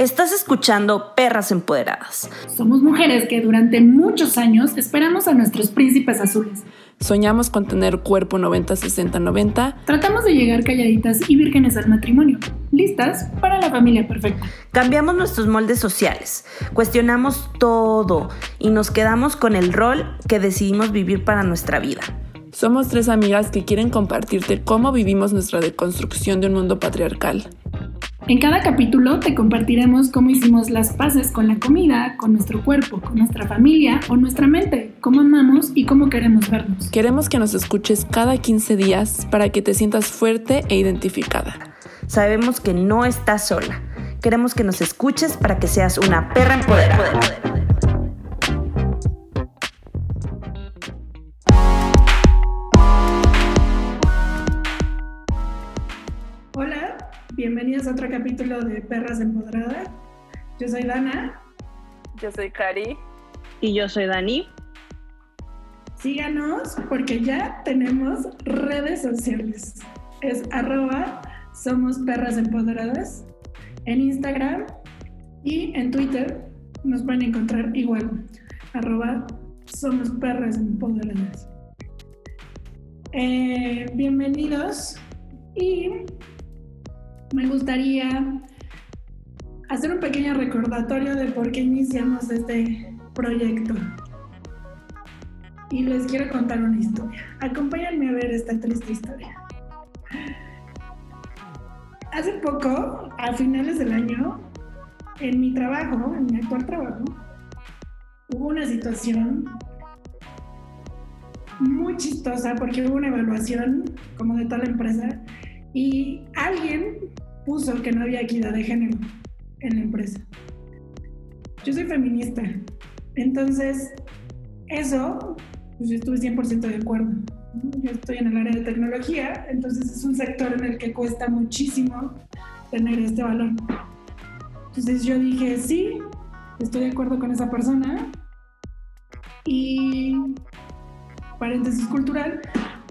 Estás escuchando Perras Empoderadas. Somos mujeres que durante muchos años esperamos a nuestros príncipes azules. Soñamos con tener cuerpo 90-60-90. Tratamos de llegar calladitas y vírgenes al matrimonio, listas para la familia perfecta. Cambiamos nuestros moldes sociales, cuestionamos todo y nos quedamos con el rol que decidimos vivir para nuestra vida. Somos tres amigas que quieren compartirte cómo vivimos nuestra deconstrucción de un mundo patriarcal. En cada capítulo te compartiremos cómo hicimos las paces con la comida, con nuestro cuerpo, con nuestra familia o nuestra mente, cómo amamos y cómo queremos vernos. Queremos que nos escuches cada 15 días para que te sientas fuerte e identificada. Sabemos que no estás sola. Queremos que nos escuches para que seas una perra empoderada. Otro capítulo de Perras Empoderadas. Yo soy Dana. Yo soy Cari. Y yo soy Dani. Síganos porque ya tenemos redes sociales. Es arroba somos perras empoderadas en Instagram y en Twitter nos pueden encontrar igual arroba somos perras empoderadas. Eh, bienvenidos y me gustaría hacer un pequeño recordatorio de por qué iniciamos este proyecto. Y les quiero contar una historia. Acompáñenme a ver esta triste historia. Hace poco, a finales del año, en mi trabajo, en mi actual trabajo, hubo una situación muy chistosa porque hubo una evaluación como de toda la empresa y alguien puso que no había equidad de género en la empresa. Yo soy feminista, entonces eso, pues yo estuve 100% de acuerdo. Yo estoy en el área de tecnología, entonces es un sector en el que cuesta muchísimo tener este valor. Entonces yo dije, sí, estoy de acuerdo con esa persona. Y paréntesis cultural,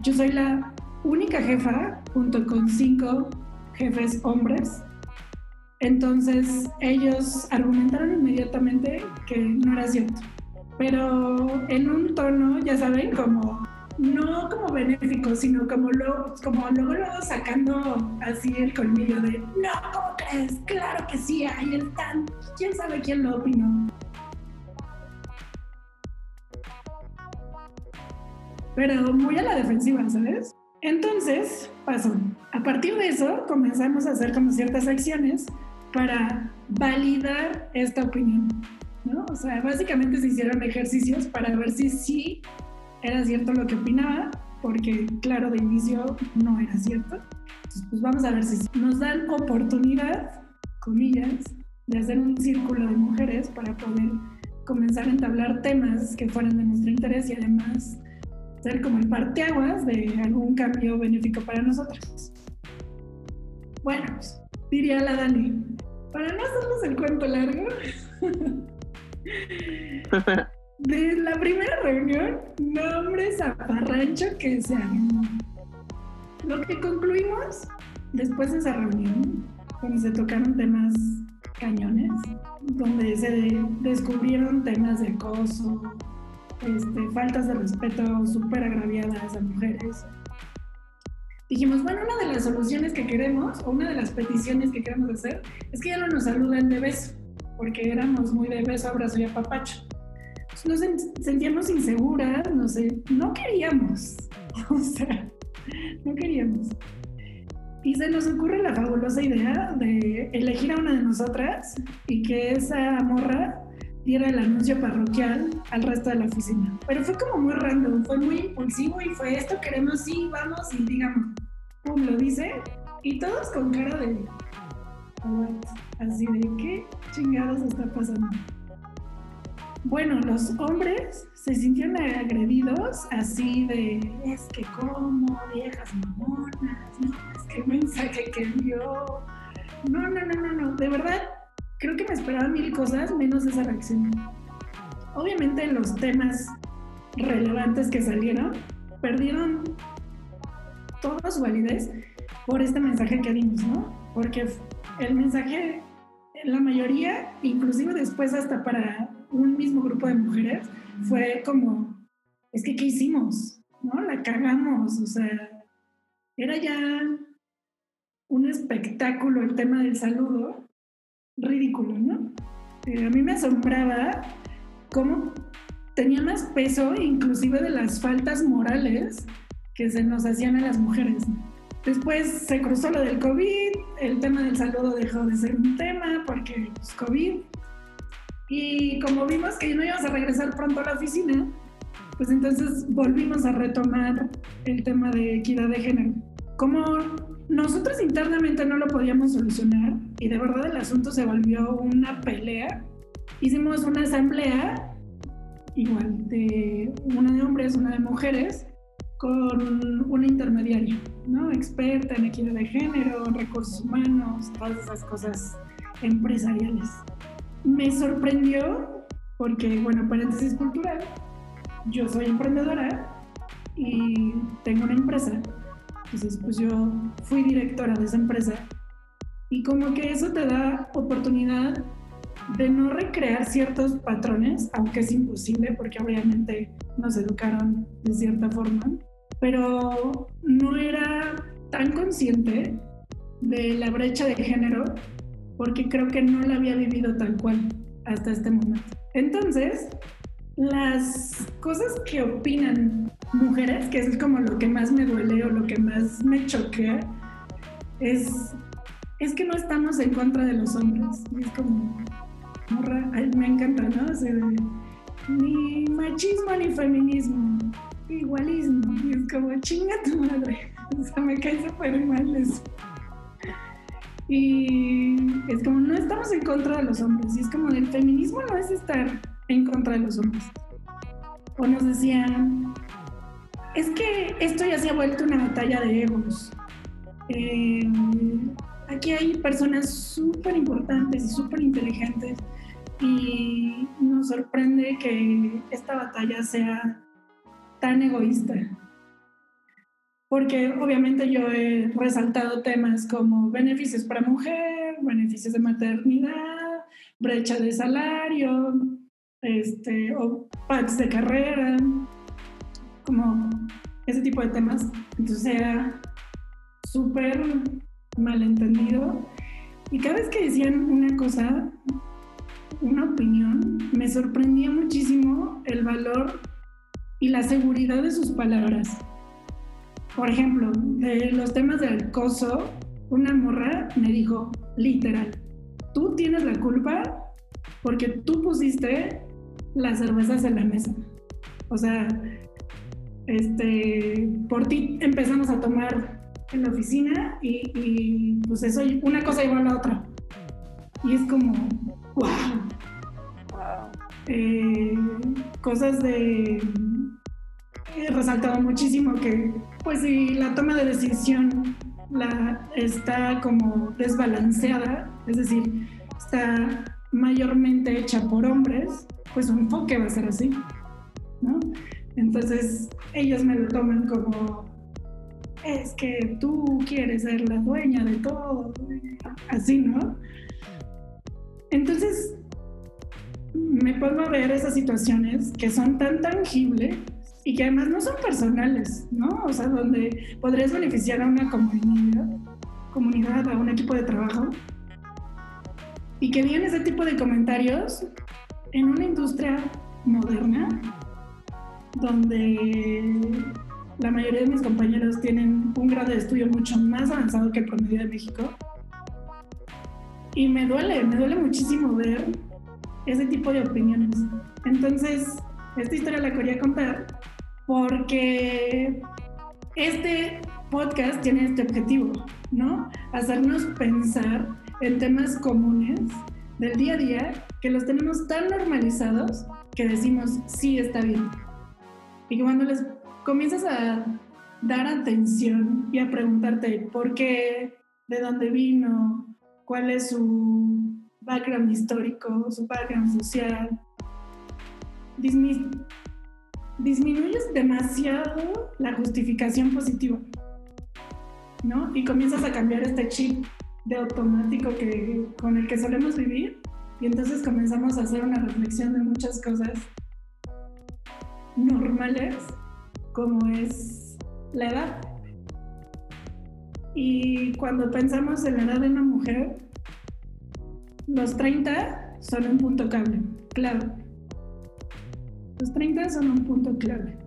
yo soy la única jefa junto con cinco jefes hombres. Entonces ellos argumentaron inmediatamente que no era cierto, pero en un tono, ya saben, como no como benéfico, sino como luego, como luego, luego sacando así el colmillo de no, ¿cómo crees? Claro que sí, ahí están. ¿Quién sabe quién lo opinó? Pero muy a la defensiva, ¿sabes? Entonces, pasó. A partir de eso, comenzamos a hacer como ciertas acciones para validar esta opinión. ¿no? O sea, básicamente se hicieron ejercicios para ver si sí era cierto lo que opinaba, porque claro, de inicio no era cierto. Entonces, pues vamos a ver si nos dan oportunidad, comillas, de hacer un círculo de mujeres para poder comenzar a entablar temas que fueran de nuestro interés y además ser como el parteaguas de algún cambio benéfico para nosotros. Bueno, pues, diría la Dani, para no hacernos el cuento largo, de la primera reunión, nombre zaparrancho que se armó. Lo que concluimos después de esa reunión, cuando se tocaron temas cañones, donde se descubrieron temas de acoso, este, faltas de respeto súper agraviadas a mujeres. Dijimos, bueno, una de las soluciones que queremos, o una de las peticiones que queremos hacer, es que ya no nos saluden de beso, porque éramos muy de beso, abrazo y apapacho. Nos sentíamos inseguras, no sé, no queríamos, o sea, no queríamos. Y se nos ocurre la fabulosa idea de elegir a una de nosotras y que esa morra diera el anuncio parroquial al resto de la oficina. Pero fue como muy random, fue muy impulsivo y fue esto queremos, sí, vamos y digamos, pum, lo dice. Y todos con cara de, así de, ¿qué chingados está pasando? Bueno, los hombres se sintieron agredidos así de, es que como, viejas mamonas, no, es que mensaje que envió. No, no, no, no, no, de verdad, creo que me esperaba mil cosas menos esa reacción. Obviamente los temas relevantes que salieron perdieron toda su validez por este mensaje que dimos, ¿no? Porque el mensaje la mayoría, inclusive después hasta para un mismo grupo de mujeres, fue como, es que, ¿qué hicimos? ¿No? La cagamos, o sea, era ya un espectáculo el tema del saludo, ridículo, ¿no? Eh, a mí me asombraba cómo tenía más peso inclusive de las faltas morales que se nos hacían a las mujeres. Después se cruzó lo del COVID, el tema del saludo dejó de ser un tema porque pues, COVID. Y como vimos que no íbamos a regresar pronto a la oficina, pues entonces volvimos a retomar el tema de equidad de género. Como nosotros internamente no lo podíamos solucionar y de verdad el asunto se volvió una pelea, hicimos una asamblea igual de una de hombres, una de mujeres, con una intermediaria, ¿no? Experta en equidad de género, recursos humanos, todas esas cosas empresariales. Me sorprendió porque, bueno, paréntesis cultural, yo soy emprendedora y tengo una empresa, entonces pues yo fui directora de esa empresa y como que eso te da oportunidad de no recrear ciertos patrones, aunque es imposible porque obviamente nos educaron de cierta forma, pero no era tan consciente de la brecha de género porque creo que no la había vivido tal cual hasta este momento. Entonces, las cosas que opinan mujeres, que es como lo que más me duele o lo que más me choquea, es, es que no estamos en contra de los hombres. es como, me encanta, ¿no? ni machismo ni feminismo, igualismo. Y es como, chinga tu madre. O sea, me cae súper mal eso. Y es como, no estamos en contra de los hombres. Y es como, el feminismo no es estar en contra de los hombres. O nos decían, es que esto ya se ha vuelto una batalla de egos. Eh, aquí hay personas súper importantes y súper inteligentes y nos sorprende que esta batalla sea tan egoísta. Porque obviamente yo he resaltado temas como beneficios para mujer, beneficios de maternidad, brecha de salario, este, o packs de carrera, como ese tipo de temas. Entonces era súper malentendido. Y cada vez que decían una cosa, una opinión, me sorprendía muchísimo el valor y la seguridad de sus palabras. Por ejemplo, de los temas del acoso, una morra me dijo, literal, tú tienes la culpa porque tú pusiste las cervezas en la mesa. O sea, este, por ti empezamos a tomar en la oficina y, y pues eso, una cosa lleva a la otra. Y es como, wow. Eh, cosas de... He resaltado muchísimo que, pues si la toma de decisión la, está como desbalanceada, es decir, está mayormente hecha por hombres, pues su enfoque va a ser así, ¿no? Entonces ellos me lo toman como, es que tú quieres ser la dueña de todo, así, ¿no? Entonces, me pongo a ver esas situaciones que son tan tangibles y que además no son personales, ¿no? O sea, donde podrías beneficiar a una comunidad, comunidad, a un equipo de trabajo, y que vienen ese tipo de comentarios en una industria moderna, donde la mayoría de mis compañeros tienen un grado de estudio mucho más avanzado que el promedio de México, y me duele, me duele muchísimo ver ese tipo de opiniones. Entonces, esta historia la quería contar porque este podcast tiene este objetivo, ¿no? Hacernos pensar en temas comunes del día a día que los tenemos tan normalizados que decimos, sí, está bien. Y que cuando les comienzas a dar atención y a preguntarte por qué, de dónde vino, cuál es su background histórico, su background social. disminuyes demasiado la justificación positiva, ¿no? Y comienzas a cambiar este chip de automático que, con el que solemos vivir. Y entonces comenzamos a hacer una reflexión de muchas cosas normales, como es la edad. Y cuando pensamos en la edad de una mujer, los 30 son un punto clave, clave. Los 30 son un punto clave.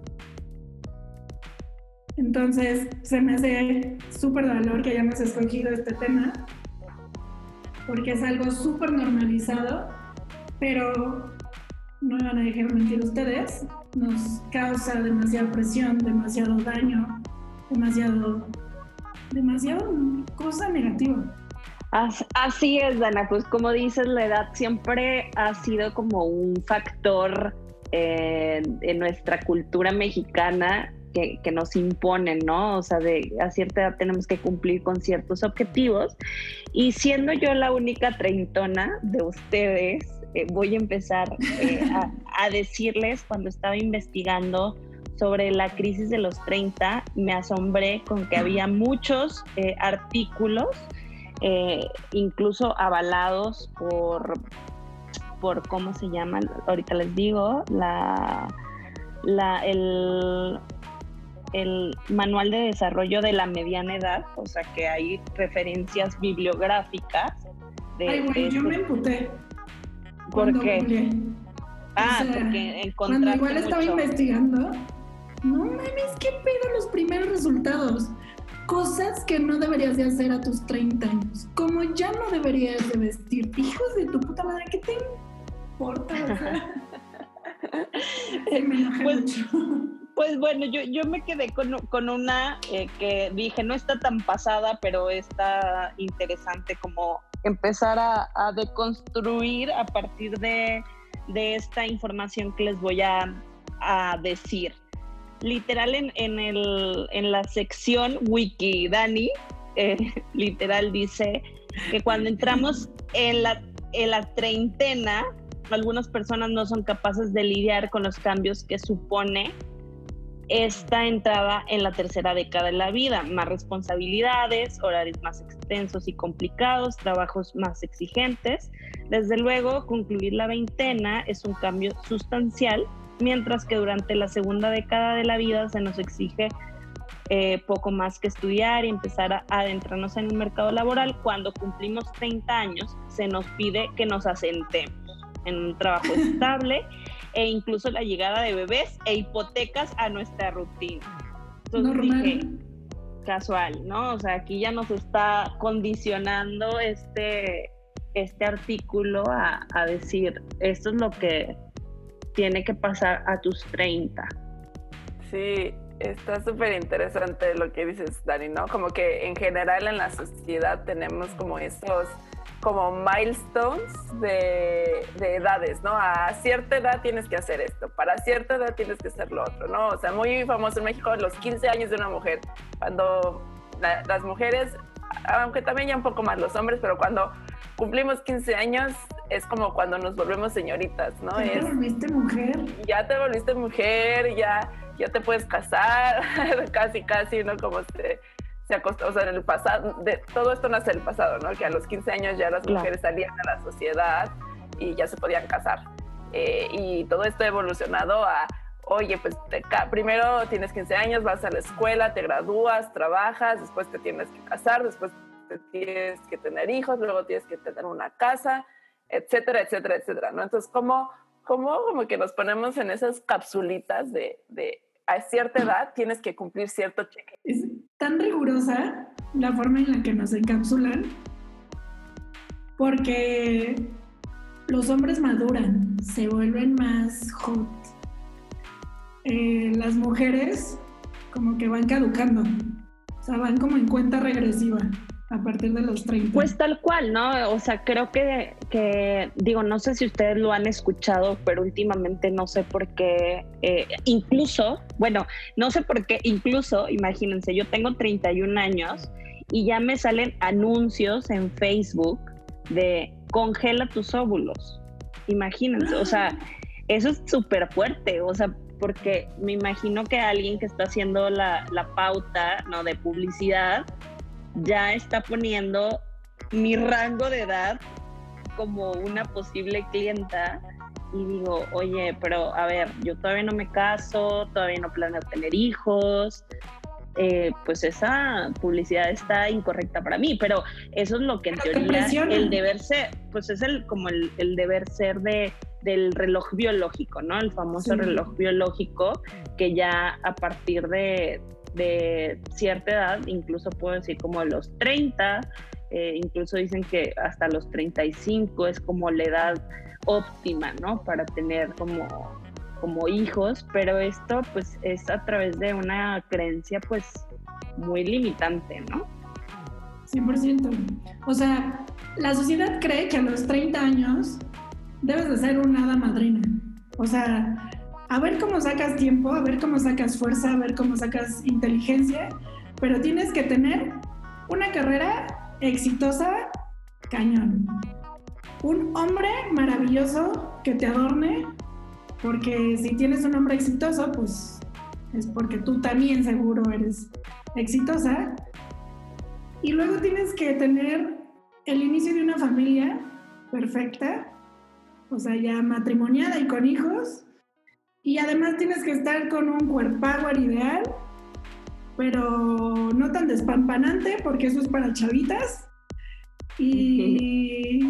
Entonces, se me hace súper valor que hayamos escogido este tema, porque es algo súper normalizado, pero no me van a dejar mentir ustedes, nos causa demasiada presión, demasiado daño, demasiado, demasiado cosa negativa. Así es, Dana, pues como dices, la edad siempre ha sido como un factor eh, en nuestra cultura mexicana que, que, nos imponen, ¿no? O sea, de a cierta edad tenemos que cumplir con ciertos objetivos. Y siendo yo la única treintona de ustedes, eh, voy a empezar eh, a, a, decirles cuando estaba investigando sobre la crisis de los 30, me asombré con que había muchos eh, artículos, incluso avalados por, por, ¿cómo se llaman? Ahorita les digo, la, la, el, el manual de desarrollo de la mediana edad, o sea que hay referencias bibliográficas. De, Ay, güey, yo me emputé. ¿Por qué? Ah, porque encontraste Cuando igual estaba investigando, no mames, qué pedo los primeros resultados. Cosas que no deberías de hacer a tus 30 años. Como ya no deberías de vestir. Hijos de tu puta madre, ¿qué te importa? O sea, me pues, Pues bueno, yo, yo me quedé con, con una eh, que dije, no está tan pasada, pero está interesante como empezar a, deconstruir a partir de, de, esta información que les voy a, a decir. Literal en, en, el, en la sección Wiki, Dani, eh, literal dice que cuando entramos en la, en la treintena, algunas personas no son capaces de lidiar con los cambios que supone esta entrada en la tercera década de la vida, más responsabilidades, horarios más extensos y complicados, trabajos más exigentes. Desde luego, concluir la veintena es un cambio sustancial, mientras que durante la segunda década de la vida se nos exige eh, poco más que estudiar y empezar a adentrarnos en el mercado laboral. Cuando cumplimos 30 años, se nos pide que nos asentemos en un trabajo estable e incluso la llegada de bebés e hipotecas a nuestra rutina. Entonces dije, casual, ¿no? O sea, aquí ya nos está condicionando este, este artículo a, a decir, esto es lo que tiene que pasar a tus 30. Sí, está súper interesante lo que dices, Dani, ¿no? Como que en general en la sociedad tenemos como estos como milestones de, de, edades, ¿no? A cierta edad tienes que hacer esto, para cierta edad tienes que hacer lo otro, ¿no? O sea, muy famoso en México los 15 años de una mujer, cuando la, las mujeres, aunque también ya un poco más los hombres, pero cuando cumplimos 15 años es como cuando nos volvemos señoritas, ¿no? ¿Ya te volviste mujer? Ya te volviste mujer, ya, ya te puedes casar, casi, casi, ¿no? Como se se acostó, o sea, en el pasado, de, todo esto nace del pasado, ¿no? Que a los 15 años ya las mujeres salían a la sociedad y ya se podían casar. Eh, y todo esto ha evolucionado a, oye, pues te, primero tienes 15 años, vas a la escuela, te gradúas, trabajas, después te tienes que casar, después te tienes que tener hijos, luego tienes que tener una casa, etcétera, etcétera, etcétera, ¿no? Entonces, ¿cómo, cómo como que nos ponemos en esas capsulitas de, de a cierta edad tienes que cumplir cierto cheque. Tan rigurosa la forma en la que nos encapsulan porque los hombres maduran, se vuelven más hot. Eh, las mujeres como que van caducando, o sea, van como en cuenta regresiva a partir de los 30. Pues tal cual, ¿no? O sea, creo que, que, digo, no sé si ustedes lo han escuchado, pero últimamente no sé por qué, eh, incluso, bueno, no sé por qué, incluso, imagínense, yo tengo 31 años y ya me salen anuncios en Facebook de congela tus óvulos. Imagínense, o sea, eso es súper fuerte, o sea, porque me imagino que alguien que está haciendo la, la pauta, ¿no? De publicidad, ya está poniendo mi rango de edad como una posible clienta y digo, oye, pero a ver, yo todavía no me caso, todavía no planeo tener hijos, eh, pues esa publicidad está incorrecta para mí, pero eso es lo que en teoría el deber ser, pues es el como el, deber ser de, del reloj biológico, ¿no? El famoso reloj biológico que ya a partir de, de cierta edad, incluso puedo decir como los 30, eh, incluso dicen que hasta los 35 es como la edad óptima, ¿no? Para tener como, como hijos, pero esto pues es a través de una creencia pues muy limitante, ¿no? 100%. O sea, la sociedad cree que a los 30 años debes de ser una hada madrina. O sea, a ver cómo sacas tiempo, a ver cómo sacas fuerza, a ver cómo sacas inteligencia, pero tienes que tener una carrera exitosa, cañón. Un hombre maravilloso que te adorne, porque si tienes un hombre exitoso, pues es porque tú también seguro eres exitosa. Y luego tienes que tener el inicio de una familia perfecta, o sea, ya matrimoniada y con hijos. Y además tienes que estar con un power ideal pero no tan despampanante porque eso es para chavitas. Y,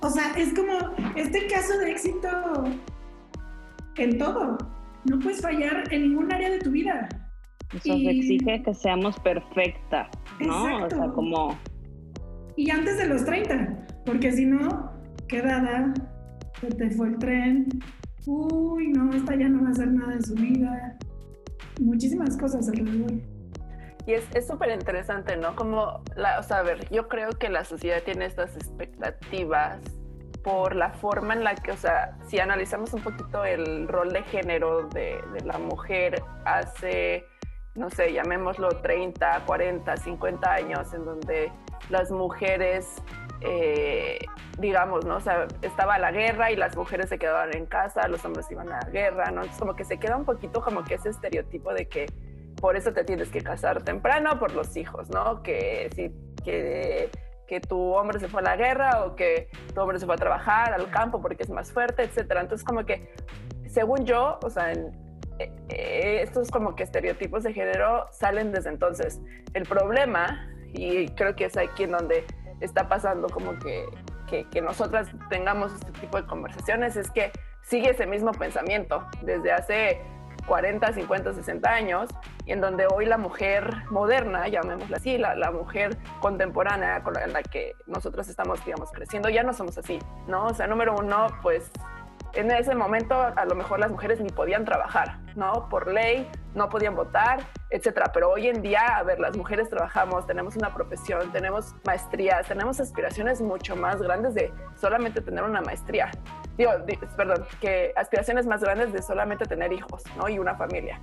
o sea, es como este caso de éxito en todo. No puedes fallar en ningún área de tu vida. Eso exige que seamos perfectas, ¿no? O sea, como... Y antes de los 30, porque si no, quedada, se te fue el tren, uy, no, esta ya no va a hacer nada de su vida, muchísimas cosas alrededor. Y es súper interesante, ¿no? Como, la, o sea, a ver, yo creo que la sociedad tiene estas expectativas por la forma en la que, o sea, si analizamos un poquito el rol de género de, de la mujer hace, no sé, llamémoslo 30, 40, 50 años, en donde las mujeres eh, digamos, ¿no? O sea, estaba la guerra y las mujeres se quedaban en casa, los hombres iban a la guerra, ¿no? Entonces como que se queda un poquito como que ese estereotipo de que por eso te tienes que casar temprano por los hijos, ¿no? Que si que, que tu hombre se fue a la guerra o que tu hombre se fue a trabajar al campo porque es más fuerte, etcétera. Entonces como que, según yo, o sea, en, eh, eh, estos como que estereotipos de género salen desde entonces. El problema, y creo que es aquí en donde está pasando como que, que, nosotras tengamos este tipo de conversaciones es que sigue ese mismo pensamiento desde hace 40, 50, 60 años, y en donde hoy la mujer moderna, llamémosla así, la, la mujer contemporánea con la, en la que nosotros estamos, digamos, creciendo, ya no somos así, ¿no? O sea, número uno, pues en ese momento a lo mejor las mujeres ni podían trabajar, ¿no? Por ley no podían votar, etcétera. Pero hoy en día, a ver, las mujeres trabajamos, tenemos una profesión, tenemos maestrías, tenemos aspiraciones mucho más grandes de solamente tener una maestría. Digo, perdón, que aspiraciones más grandes de solamente tener hijos, ¿no? Y una familia.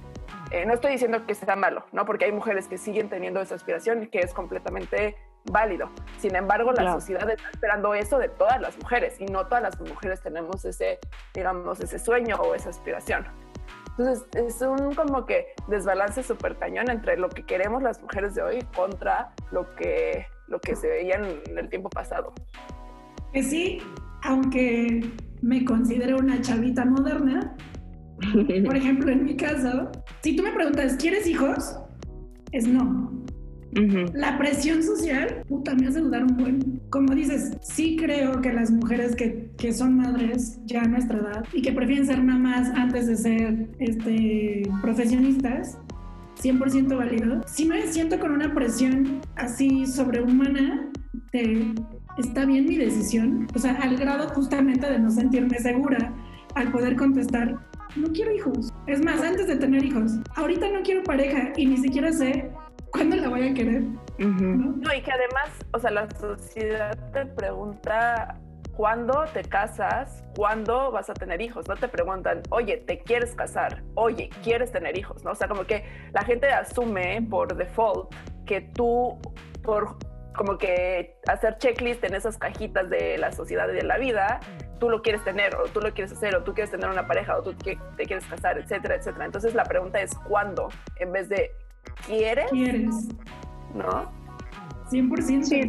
Eh, no estoy diciendo que sea malo, ¿no? Porque hay mujeres que siguen teniendo esa aspiración y que es completamente válido. Sin embargo, la sociedad está esperando eso de todas las mujeres y no todas las mujeres tenemos ese, digamos, ese sueño o esa aspiración. Entonces, es un como que desbalance súper cañón entre lo que queremos las mujeres de hoy contra lo que, lo que se veía en el tiempo pasado. Que sí, aunque me considero una chavita moderna, por ejemplo, en mi caso, si tú me preguntas, ¿quieres hijos? Es no. La presión social, puta, me hace dudar un buen. Como dices, sí creo que las mujeres que, que, son madres ya a nuestra edad y que prefieren ser mamás antes de ser este, profesionistas, 100% válido. Si me siento con una presión así sobrehumana de está bien mi decisión, o sea, al grado justamente de no sentirme segura al poder contestar, no quiero hijos. Es más, antes de tener hijos, ahorita no quiero pareja y ni siquiera sé ¿cuándo la voy a querer? ¿No? y que además, o sea, la sociedad te pregunta cuándo te casas, cuándo vas a tener hijos. No te preguntan, oye, ¿te quieres casar? Oye, ¿quieres tener hijos? ¿No? O sea, como que la gente asume por default que tú, por como que hacer checklist en esas cajitas de la sociedad y de la vida, tú lo quieres tener, o tú lo quieres hacer, o tú quieres tener una pareja, o tú te quieres casar, etcétera, etcétera. Entonces la pregunta es cuándo, en vez de ¿Quieres? ¿Quieres? ¿No? 100%. Sí.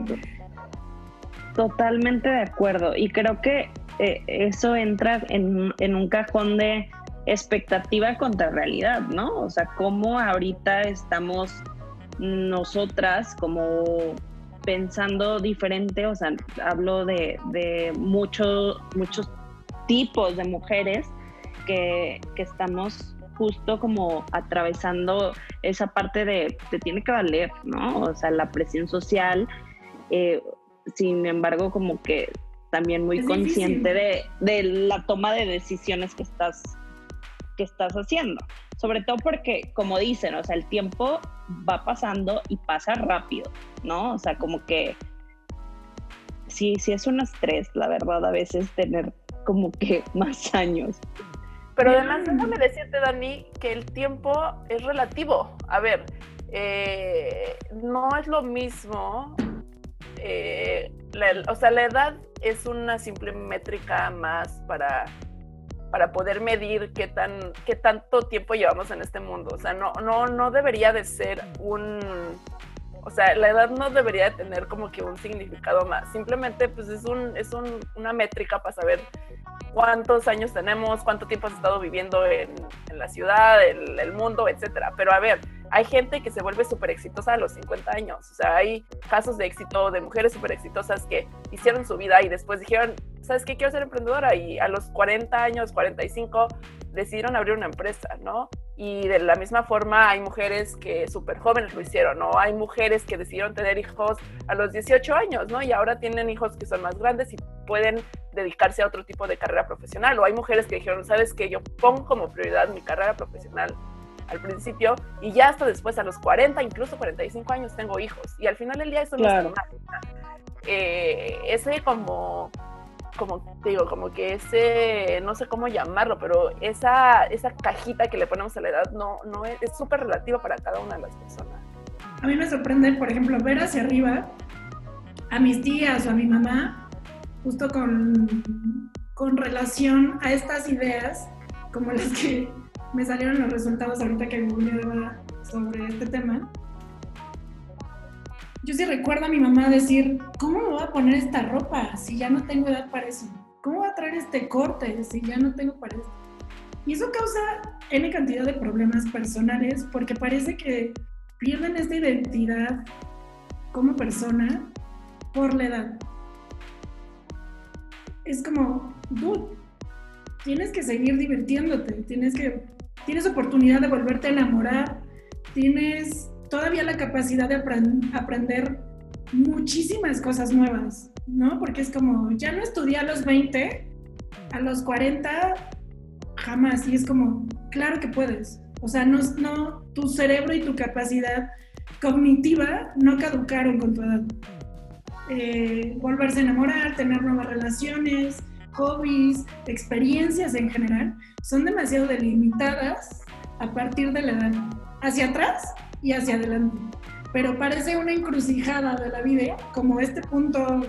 Totalmente de acuerdo. Y creo que eh, eso entra en, en, un cajón de expectativa contra realidad, ¿no? O sea, cómo ahorita estamos nosotras como pensando diferente, o sea, hablo de, de muchos muchos tipos de mujeres que, que, estamos justo como atravesando esa parte de te tiene que valer, ¿no? O sea, la presión social, eh, sin embargo, como que también muy consciente de, de, la toma de decisiones que estás, que estás haciendo. Sobre todo porque, como dicen, o sea, el tiempo va pasando y pasa rápido, ¿no? O sea, como que sí, sí es un estrés, la verdad, a veces tener como que más años. Pero además, déjame decirte, Dani, que el tiempo es relativo. A ver, eh, no es lo mismo eh, o sea, la edad es una simple métrica más para, para poder medir qué, tan, qué tanto tiempo llevamos en este mundo. O sea, no, no, no debería de ser un... O sea, la edad no debería de tener como que un significado más. Simplemente pues es, un, es un, una métrica para saber cuántos años tenemos, cuánto tiempo has estado viviendo en, la ciudad, el, el mundo, etcétera. Pero a ver, hay gente que se vuelve súper exitosa a los 50 años. O sea, hay casos de éxito de mujeres súper exitosas que hicieron su vida y después dijeron, ¿sabes qué? Quiero ser emprendedora. Y a los 40 años, 45, decidieron abrir una empresa, ¿no? Y de la misma forma hay mujeres que súper jóvenes lo hicieron, ¿no? Hay mujeres que decidieron tener hijos a los 18 años, ¿no? Y ahora tienen hijos que son más grandes y pueden dedicarse a otro tipo de carrera profesional. O hay mujeres que dijeron, ¿sabes qué? Yo pongo como prioridad mi carrera profesional al principio y ya hasta después a los 40, incluso 45 años tengo hijos y al final del día eso no es normal. Eh, ese como como digo, como que ese, no sé cómo llamarlo, pero esa, esa cajita que le ponemos a la edad no, no es súper relativa para cada una de las personas. A mí me sorprende, por ejemplo, ver hacia arriba a mis tías o a mi mamá, justo con, con relación a estas ideas, como las que me salieron los resultados ahorita que googleaba sobre este tema. Yo sí recuerdo a mi mamá decir, ¿cómo me voy a poner esta ropa si ya no tengo edad para eso? ¿Cómo voy a traer este corte si ya no tengo para eso? Y eso causa N cantidad de problemas personales porque parece que pierden esta identidad como persona por la edad. Es como, dude, tienes que seguir divirtiéndote, tienes que tienes oportunidad de volverte a enamorar, tienes todavía la capacidad de aprender muchísimas cosas nuevas, ¿no? Porque es como, ya no estudié a los 20, a los 40, jamás. Y es como, claro que puedes. O sea, no, no, tu cerebro y tu capacidad cognitiva no caducaron con tu edad. Eh, volverse a enamorar, tener nuevas relaciones, hobbies, experiencias en general, son demasiado delimitadas a partir de la edad, hacia atrás y hacia adelante. Pero parece una encrucijada de la vida, como este punto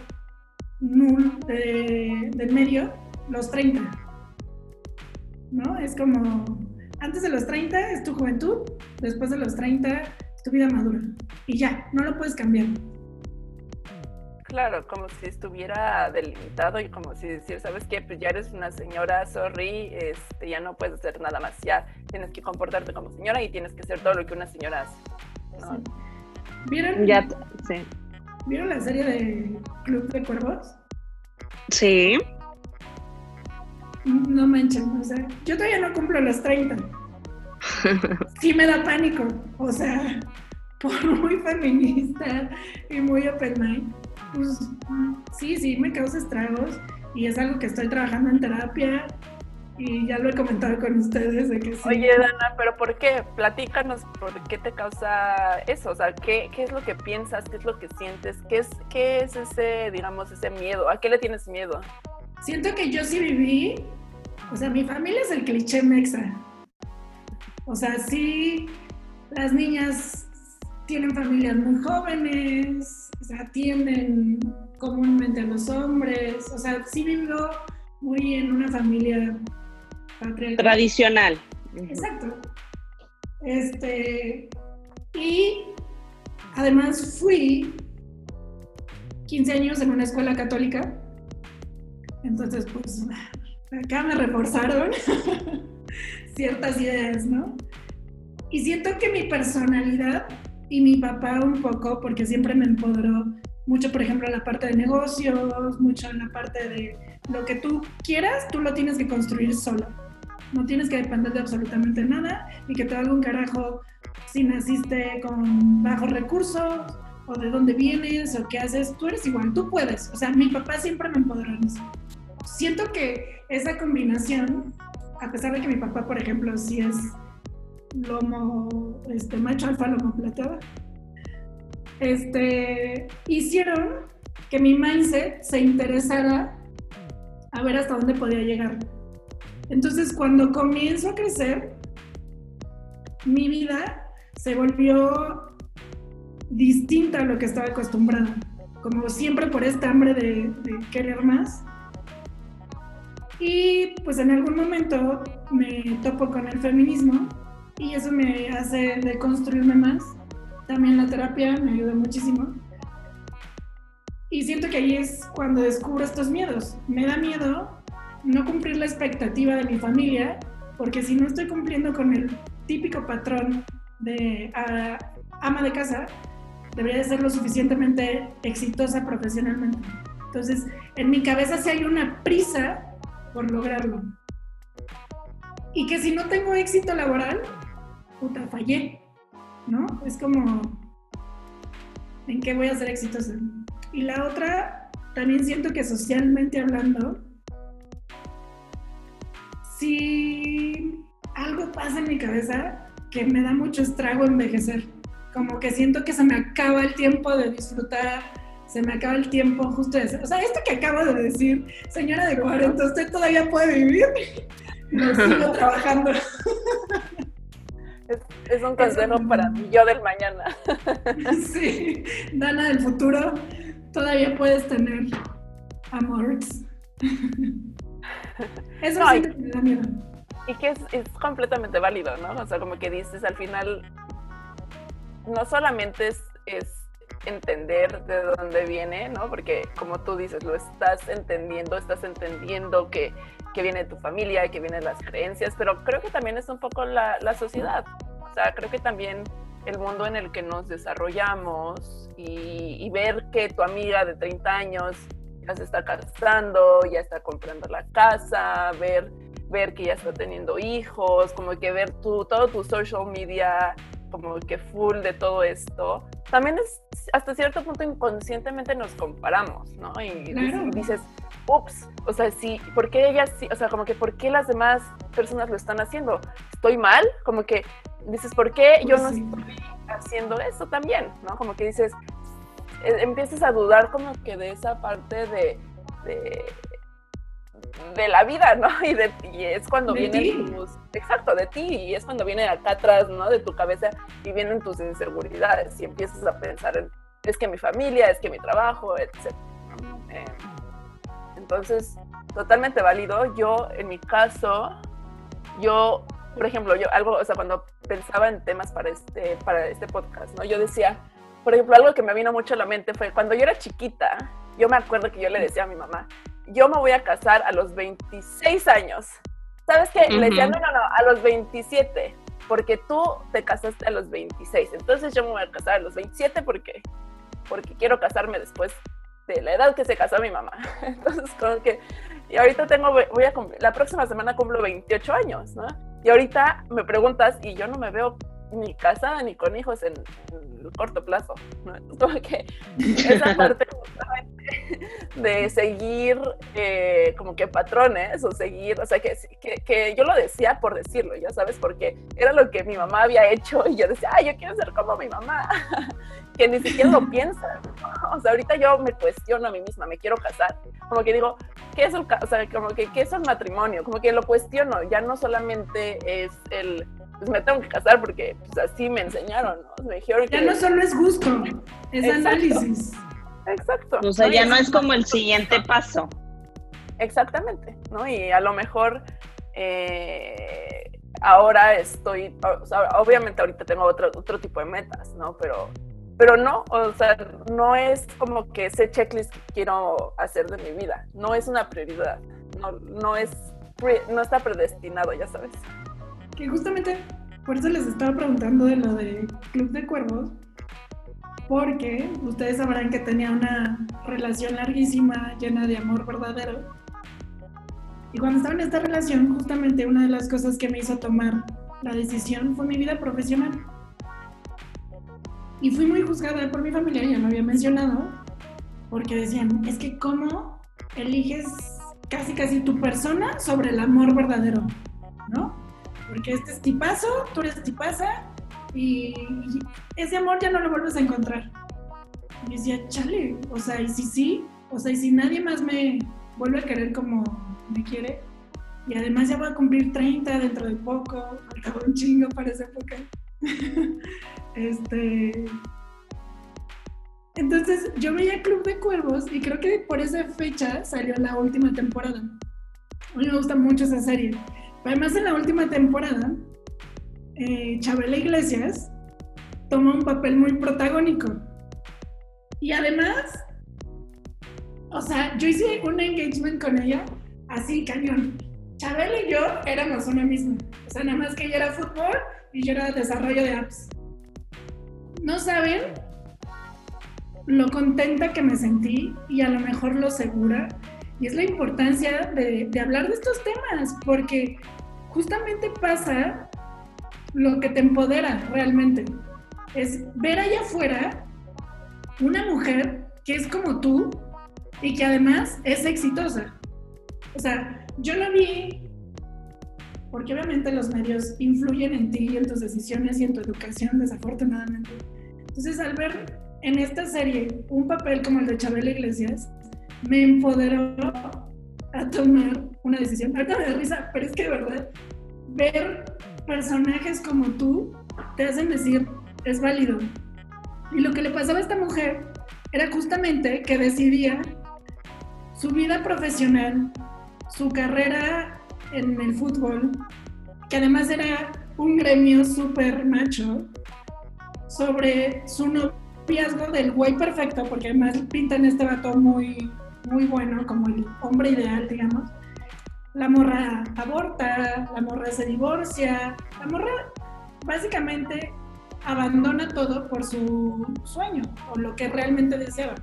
null de, del medio, los 30. ¿No? Es como, antes de los 30 es tu juventud, después de los 30 es tu vida madura. Y ya, no lo puedes cambiar. Claro, como si estuviera delimitado y como si decir, ¿sabes qué? Pues ya eres una señora, sorry, este, ya no puedes hacer nada más, ya tienes que comportarte como señora y tienes que hacer todo lo que una señora hace. ¿Vieron? Ya, sí. ¿Vieron la serie de Club de Cuervos? Sí. No manchen, o sea, yo todavía no cumplo los 30. Sí me da pánico, o sea, por muy feminista y muy open mind pues sí, sí, me causa estragos y es algo que estoy trabajando en terapia y ya lo he comentado con ustedes de que sí. Oye, Dana, pero ¿por qué? Platícanos por qué te causa eso, o sea, ¿qué, qué es lo que piensas, qué es lo que sientes, qué es, qué es ese, digamos, ese miedo, ¿a qué le tienes miedo? Siento que yo sí viví, o sea, mi familia es el cliché mexa. O sea, sí, las niñas tienen familias muy jóvenes, o sea, atienden comúnmente a los hombres, o sea, sí vivo muy en una familia tradicional. Exacto. Este, y además fui 15 años en una escuela católica. Entonces, pues, acá me reforzaron ciertas ideas, ¿no? Y siento que mi personalidad y mi papá un poco, porque siempre me empoderó mucho, por ejemplo, en la parte de negocios, mucho en la parte de lo que tú quieras, tú lo tienes que construir solo. No tienes que depender de absolutamente nada y que te haga un carajo si naciste con bajos recursos o de dónde vienes o qué haces. Tú eres igual, tú puedes. O sea, mi papá siempre me empoderó en eso. Siento que esa combinación, a pesar de que mi papá, por ejemplo, sí es lomo, este, macho alfa lomo plateado, este, hicieron que mi mindset se interesara a ver hasta dónde podía llegar. Entonces, cuando comienzo a crecer, mi vida se volvió distinta a lo que estaba acostumbrada. Como siempre por esta hambre de, de querer más. Y pues en algún momento me topo con el feminismo y eso me hace deconstruirme más. También la terapia me ayuda muchísimo. Y siento que ahí es cuando descubro estos miedos. Me da miedo no cumplir la expectativa de mi familia, porque si no estoy cumpliendo con el típico patrón de ah, ama de casa, debería de ser lo suficientemente exitosa profesionalmente. Entonces, en mi cabeza sí hay una prisa por lograrlo. Y que si no tengo éxito laboral, puta, fallé, ¿no? Es como, ¿en qué voy a ser exitosa? Y la otra, también siento que socialmente hablando, si algo pasa en mi cabeza que me da mucho estrago envejecer. Como que siento que se me acaba el tiempo de disfrutar, se me acaba el tiempo justo de. O sea, esto que acabo de decir, señora de 40, usted todavía puede vivir. No sigo trabajando. Es, un consejo para mí, yo del mañana. Sí, Dana del futuro, todavía puedes tener amores. Eso sí me da miedo. Y que es, es, completamente válido, ¿no? O sea, como que dices, al final, no solamente es, es entender de dónde viene, ¿no? Porque como tú dices, lo estás entendiendo, estás entendiendo que, que viene tu familia, que vienen las creencias, pero creo que también es un poco la, la sociedad. O sea, creo que también el mundo en el que nos desarrollamos y, y ver que tu amiga de 30 años ya se está casando, ya está comprando la casa, ver, ver que ya está teniendo hijos, como que ver tu, todo tu social media como que full de todo esto, también es hasta cierto punto inconscientemente nos comparamos, ¿no? Y, dices, ups, o sea, sí, ¿por qué ellas sí? O sea, como que ¿por qué las demás personas lo están haciendo? ¿Estoy mal? Como que dices, ¿por qué yo no estoy haciendo eso también? ¿No? Como que dices, eh, empiezas a dudar como que de esa parte de, de, la vida, ¿no? Y, de, es cuando vienen tus, exacto, de ti, y es cuando viene acá atrás, ¿no? De tu cabeza y vienen tus inseguridades y empiezas a pensar en, es que mi familia, es que mi trabajo, etc. Eh, entonces, totalmente válido. Yo, en mi caso, yo, por ejemplo, yo algo, o sea, cuando pensaba en temas para este, para este podcast, ¿no? Yo decía, por ejemplo, algo que me vino mucho a la mente fue cuando yo era chiquita, yo me acuerdo que yo le decía a mi mamá, yo me voy a casar a los 26 años. ¿Sabes qué? Le decía, no, no, no, a los 27, porque tú te casaste a los 26. Entonces yo me voy a casar a los 27 porque, porque quiero casarme después de la edad que se casó mi mamá. Entonces, como que, y ahorita tengo, voy a cumplir, la próxima semana cumplo 28 años, ¿no? Y ahorita me preguntas y yo no me veo ni casada ni con hijos en, corto plazo. ¿no? Como que esa parte de seguir eh, como que patrones o seguir, o sea, que, que, que, yo lo decía por decirlo, ya sabes, porque era lo que mi mamá había hecho y yo decía, ay, yo quiero ser como mi mamá, que ni siquiera lo piensa. O sea, ahorita yo me cuestiono a mí misma, me quiero casar, como que digo, ¿qué es el, o sea, como que, ¿qué es el matrimonio? Como que lo cuestiono, ya no solamente es el pues me tengo que casar porque pues, así me enseñaron, ¿no? Me dijeron que... Ya no solo es gusto, es análisis. Exacto. O sea, ya no es como el siguiente paso. Exactamente, ¿no? Y a lo mejor eh, ahora estoy, o sea, obviamente ahorita tengo otro, otro tipo de metas, ¿no? Pero, pero no, o sea, no es como que ese checklist que quiero hacer de mi vida, no es una prioridad, no, no es, no está predestinado, ya sabes. Que justamente por eso les estaba preguntando de lo de Club de Cuervos, porque ustedes sabrán que tenía una relación larguísima, llena de amor verdadero. Y cuando estaba en esta relación, justamente una de las cosas que me hizo tomar la decisión fue mi vida profesional. Y fui muy juzgada por mi familia, ya lo había mencionado, porque decían, es que cómo eliges casi casi tu persona sobre el amor verdadero, ¿no? Porque este es tipazo, tú eres tipaza, y ese amor ya no lo vuelves a encontrar. Y decía, chale, o sea, y si sí, o sea, y si nadie más me vuelve a querer como me quiere, y además ya voy a cumplir 30 dentro de poco, acabo un chingo para esa época. este. Entonces yo veía Club de Cuervos y creo que por esa fecha salió la última temporada. A mí me gusta mucho esa serie. Además, en la última temporada, eh, Chabela Iglesias toma un papel muy protagónico. Y además, o sea, yo hice un engagement con ella así, cañón. Chabela y yo éramos una misma. O sea, nada más que ella era fútbol y yo era desarrollo de apps. No saben lo contenta que me sentí y a lo mejor lo segura. Y es la importancia de, de hablar de estos temas, porque justamente pasa lo que te empodera realmente. Es ver allá afuera una mujer que es como tú y que además es exitosa. O sea, yo lo vi porque obviamente los medios influyen en ti y en tus decisiones y en tu educación, desafortunadamente. Entonces, al ver en esta serie un papel como el de Chabela Iglesias, me empoderó a tomar una decisión. Ahorita me da risa, pero es que de verdad, ver personajes como tú te hacen decir, es válido. Y lo que le pasaba a esta mujer era justamente que decidía su vida profesional, su carrera en el fútbol, que además era un gremio súper macho, sobre su noviazgo del güey perfecto, porque además pintan este vato muy, muy bueno, como el hombre ideal, digamos. La morra aborta, la morra se divorcia, la morra básicamente abandona todo por su sueño o lo que realmente deseaba.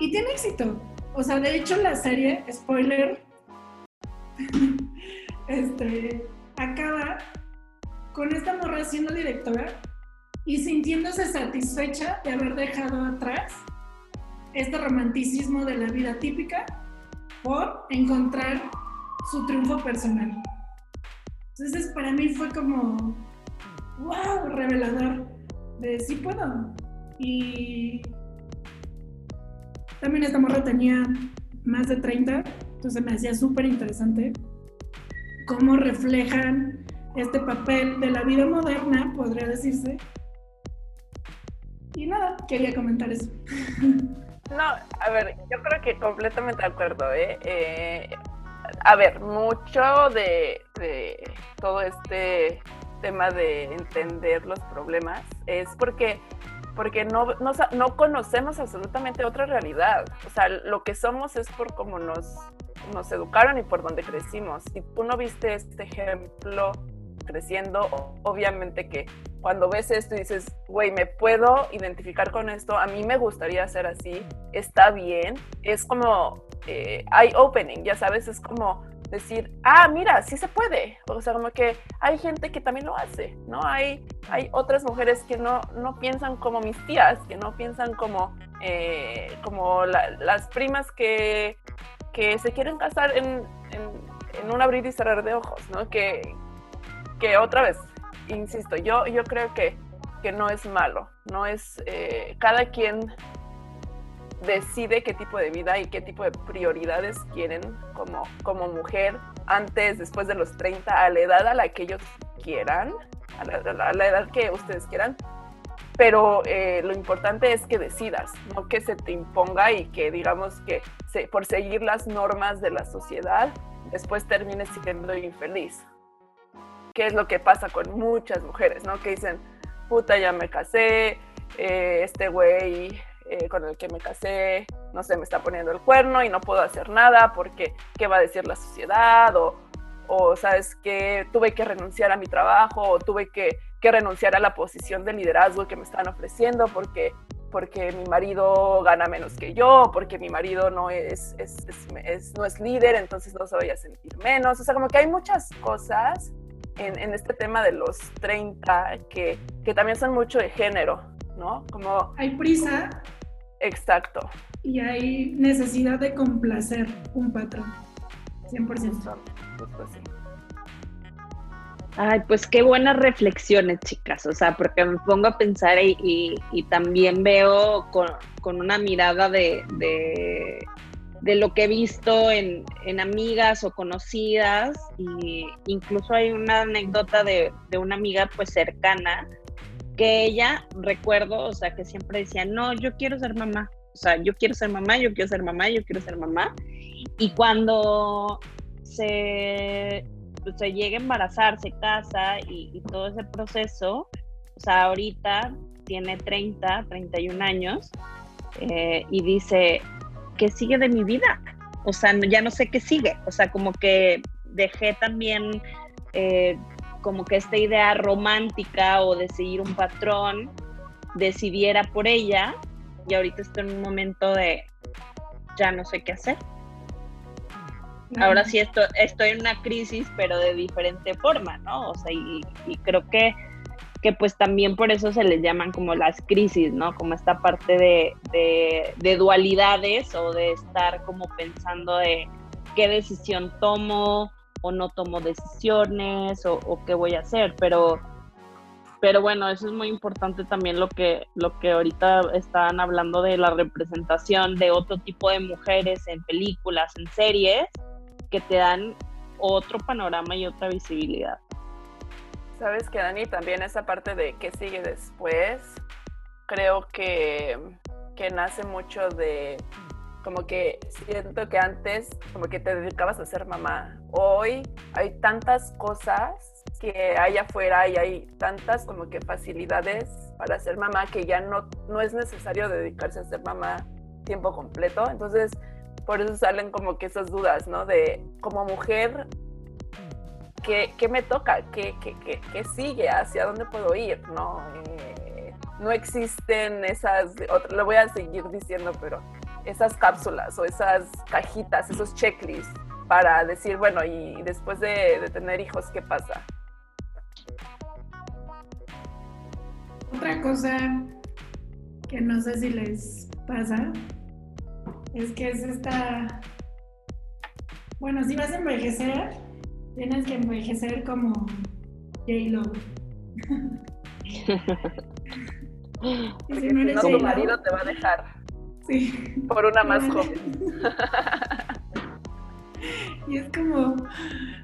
Y tiene éxito. O sea, de hecho la serie, spoiler, este, acaba con esta morra siendo directora y sintiéndose satisfecha de haber dejado atrás este romanticismo de la vida típica por encontrar su triunfo personal. Entonces para mí fue como, wow, revelador, de sí puedo. Y también esta morra tenía más de 30, entonces me hacía súper interesante cómo reflejan este papel de la vida moderna, podría decirse. Y nada, quería comentar eso. No, a ver, yo creo que completamente de acuerdo, ¿eh? eh a ver, mucho de, de, todo este tema de entender los problemas es porque porque no, no, conocemos absolutamente otra realidad. O sea, lo que somos es por cómo nos, nos educaron y por donde crecimos. Si tú no viste este ejemplo creciendo, obviamente que cuando ves esto y dices, güey, me puedo identificar con esto, a mí me gustaría ser así, está bien, es como, eh, hay opening, ya sabes, es como decir, ah, mira, sí se puede. O sea, como que hay gente que también lo hace, ¿no? Hay, hay otras mujeres que no, no piensan como mis tías, que no piensan como, eh, como las primas que, que se quieren casar en, en, un abrir y cerrar de ojos, ¿no? Que, que otra vez, insisto, yo, yo creo que, que no es malo, no es, eh, cada quien decide qué tipo de vida y qué tipo de prioridades quieren como, como mujer antes, después de los 30, a la edad a la que ellos quieran, a la, edad que ustedes quieran. Pero eh, lo importante es que decidas, no que se te imponga y que digamos que por seguir las normas de la sociedad, después termines siendo infeliz. ¿Qué es lo que pasa con muchas mujeres, no? Que dicen, puta, ya me casé, eh, este güey eh, con el que me casé, no sé, me está poniendo el cuerno y no puedo hacer nada porque qué va a decir la sociedad o, o sabes que tuve que renunciar a mi trabajo o tuve que, que, renunciar a la posición de liderazgo que me están ofreciendo porque, porque mi marido gana menos que yo, porque mi marido no es, no es líder, entonces no se vaya a sentir menos. O sea, como que hay muchas cosas en, en este tema de los 30 que, que también son mucho de género, ¿no? Como... Hay prisa. Exacto. Y hay necesidad de complacer un patrón. 100%. Ay, pues qué buenas reflexiones, chicas. O sea, porque me pongo a pensar y, también veo con, una mirada de, de, lo que he visto en, en, amigas o conocidas. Y incluso hay una anécdota de, de una amiga pues cercana que ella, recuerdo, o sea, que siempre decía, no, yo quiero ser mamá. O sea, yo quiero ser mamá, yo quiero ser mamá, yo quiero ser mamá. Y cuando se, pues, se llega a embarazar, se casa y, todo ese proceso, o sea, ahorita tiene 30, 31 años eh, y dice, ¿qué sigue de mi vida? O sea, ya no sé qué sigue. O sea, como que dejé también eh, como que esta idea romántica o de seguir un patrón decidiera por ella y ahorita estoy en un momento de ya no sé qué hacer. Ahora sí estoy, estoy en una crisis, pero de diferente forma, ¿no? O sea, y, creo que, que pues también por eso se les llaman como las crisis, ¿no? Como esta parte de, de, dualidades o de estar como pensando de qué decisión tomo o no tomo decisiones o, o qué voy a hacer, pero pero bueno, eso es muy importante también lo que, lo que ahorita estaban hablando de la representación de otro tipo de mujeres en películas, en series, que te dan otro panorama y otra visibilidad. Sabes que Dani, también esa parte de qué sigue después, creo que, que nace mucho de como que siento que antes como que te dedicabas a ser mamá. Hoy hay tantas cosas que hay afuera y hay tantas como que facilidades para ser mamá que ya no, no es necesario dedicarse a ser mamá tiempo completo. Entonces, por eso salen como que esas dudas, ¿no? De como mujer, ¿qué, qué me toca? ¿Qué, qué, ¿Qué, sigue? ¿Hacia dónde puedo ir? ¿No? Eh, no existen esas, lo voy a seguir diciendo, pero esas cápsulas o esas cajitas, esos checklists para decir, bueno, y después de, de tener hijos, ¿qué pasa? Otra cosa que no sé si les pasa es que es esta... Bueno, si vas a envejecer, tienes que envejecer como J-Lo. si no, tu marido te va a dejar. Sí. Por una más joven. y es como,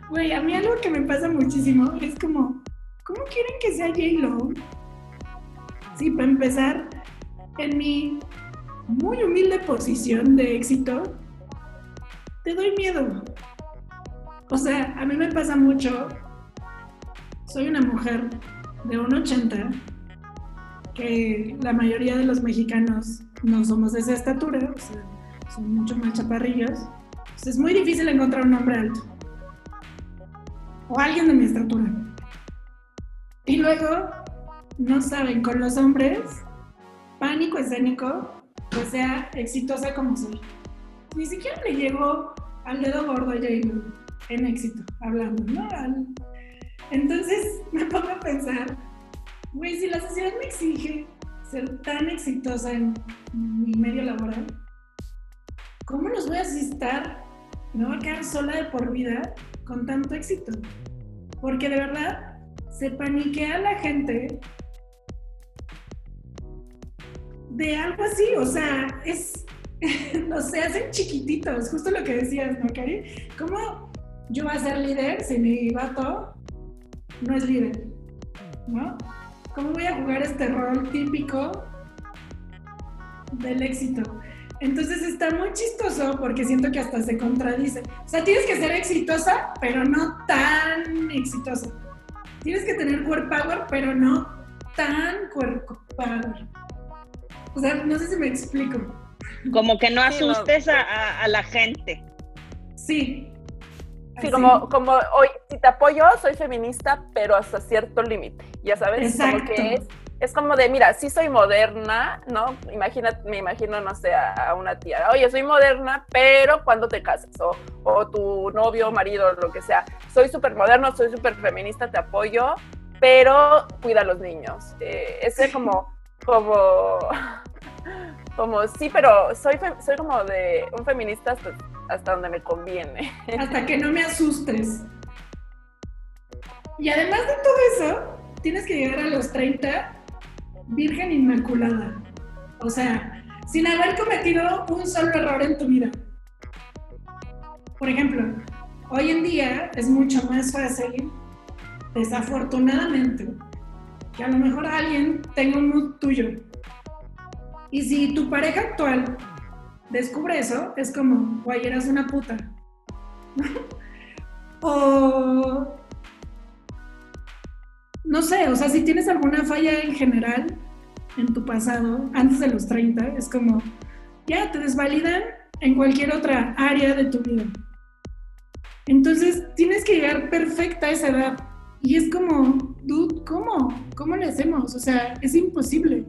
güey, a mí algo que me pasa muchísimo es como, ¿cómo quieren que sea J-Lo? Sí, para empezar, en mi muy humilde posición de éxito, te doy miedo. O sea, a mí me pasa mucho, soy una mujer de 1,80, que la mayoría de los mexicanos no somos de esa estatura, o sea, son mucho más chaparrillos. es muy difícil encontrar un hombre alto. O alguien de mi estatura. Y luego, no saben, con los hombres, pánico escénico, que sea exitosa como soy. Ni siquiera le llegó al dedo gordo a en éxito, hablando, ¿no? Entonces me pongo a pensar, güey, si la sociedad me exige ser tan exitosa en mi medio laboral, ¿cómo los voy a asistar? ¿Me voy a quedar sola de por vida con tanto éxito? Porque de verdad se paniquea la gente de algo así, o sea, es, no se hacen chiquititos, justo lo que decías, ¿no, Cari? ¿Cómo yo voy a ser líder si mi vato no es líder? ¿No? ¿Cómo voy a jugar este rol típico del éxito? Entonces está muy chistoso porque siento que hasta se contradice. O sea, tienes que ser exitosa, pero no tan exitosa. Tienes que tener core power, pero no tan preocupada. O sea, no sé si me explico. Como que no asustes A, la gente. Sí. Sí, como, como hoy, si te apoyo, soy feminista, pero hasta cierto límite, ya sabes, Exacto. como que es, es como de, mira, sí soy moderna, ¿no? Imagina, me imagino, no sé, a, una tía, oye, soy moderna, pero cuando te casas? O, o tu novio, marido, lo que sea, soy súper moderno, soy súper feminista, te apoyo, pero cuida a los niños. Eh, ese como, como, como, sí, pero soy, soy como de un feminista hasta, donde me conviene. Hasta que no me asustes. Y además de todo eso, tienes que llegar a los 30 virgen inmaculada. O sea, sin haber cometido un solo error en tu vida. Por ejemplo, hoy en día es mucho más fácil, desafortunadamente, que a lo mejor alguien tenga un mood tuyo. Y si tu pareja actual descubre eso, es como, guay, eras una puta. o no sé, o sea, si tienes alguna falla en general en tu pasado, antes de los 30, es como, ya te desvalidan en cualquier otra área de tu vida. Entonces, tienes que llegar perfecta a esa edad. Y es como, dude, ¿cómo? ¿Cómo le hacemos? O sea, es imposible.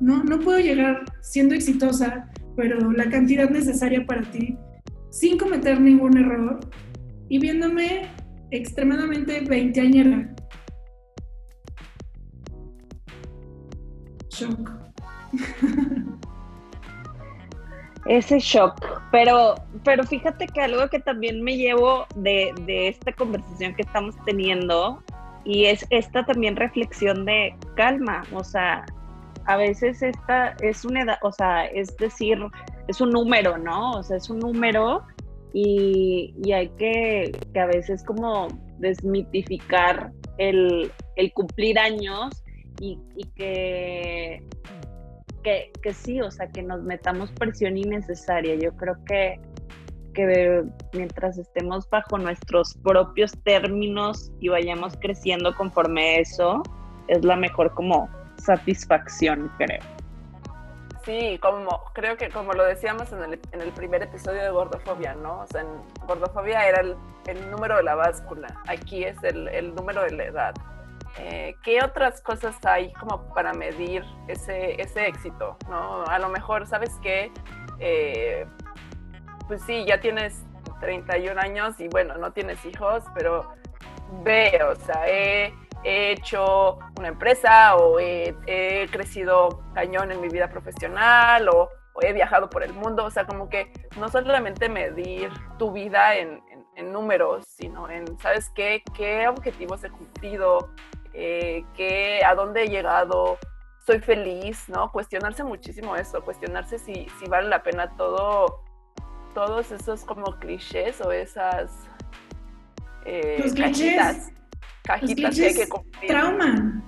No, no puedo llegar siendo exitosa, pero la cantidad necesaria para ti, sin cometer ningún error y viéndome extremadamente veinteañera. shock. Ese shock, pero, pero fíjate que algo que también me llevo de, de esta conversación que estamos teniendo y es esta también reflexión de calma, o sea, a veces esta es una edad, o sea, es decir, es un número, ¿no? O sea, es un número y, y hay que, que, a veces como desmitificar el, el cumplir años y, que, que, sí, o sea, que nos metamos presión innecesaria. Yo creo que, que mientras estemos bajo nuestros propios términos y vayamos creciendo conforme eso, es la mejor como satisfacción, creo. Sí, como creo que como lo decíamos en el, en el primer episodio de Gordofobia, ¿no? O sea, en Gordofobia era el, el número de la báscula, aquí es el, el número de la edad. Eh, ¿qué otras cosas hay como para medir ese, ese éxito? ¿no? A lo mejor, ¿sabes qué? Eh, pues sí, ya tienes 31 años y bueno, no tienes hijos, pero ve, o sea, he, hecho una empresa o he, crecido cañón en mi vida profesional o, he viajado por el mundo, o sea, como que no solamente medir tu vida en, en números, sino en, ¿sabes qué? ¿Qué objetivos he cumplido? eh, a dónde he llegado, soy feliz, ¿no? Cuestionarse muchísimo eso, cuestionarse si, si vale la pena todo, todos esos como clichés o esas eh, los cajitas, cajitas que hay que cumplir. Trauma.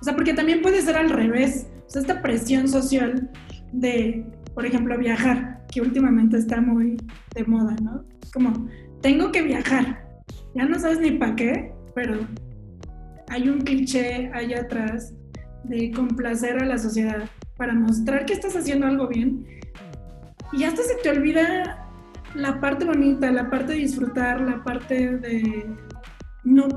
O sea, porque también puede ser al revés. O sea, esta presión social de, por ejemplo, viajar, que últimamente está muy de moda, ¿no? Como, tengo que viajar. Ya no sabes ni para qué, pero hay un cliché allá atrás de complacer a la sociedad para mostrar que estás haciendo algo bien. Y hasta se te olvida la parte bonita, la parte de disfrutar, la parte de no,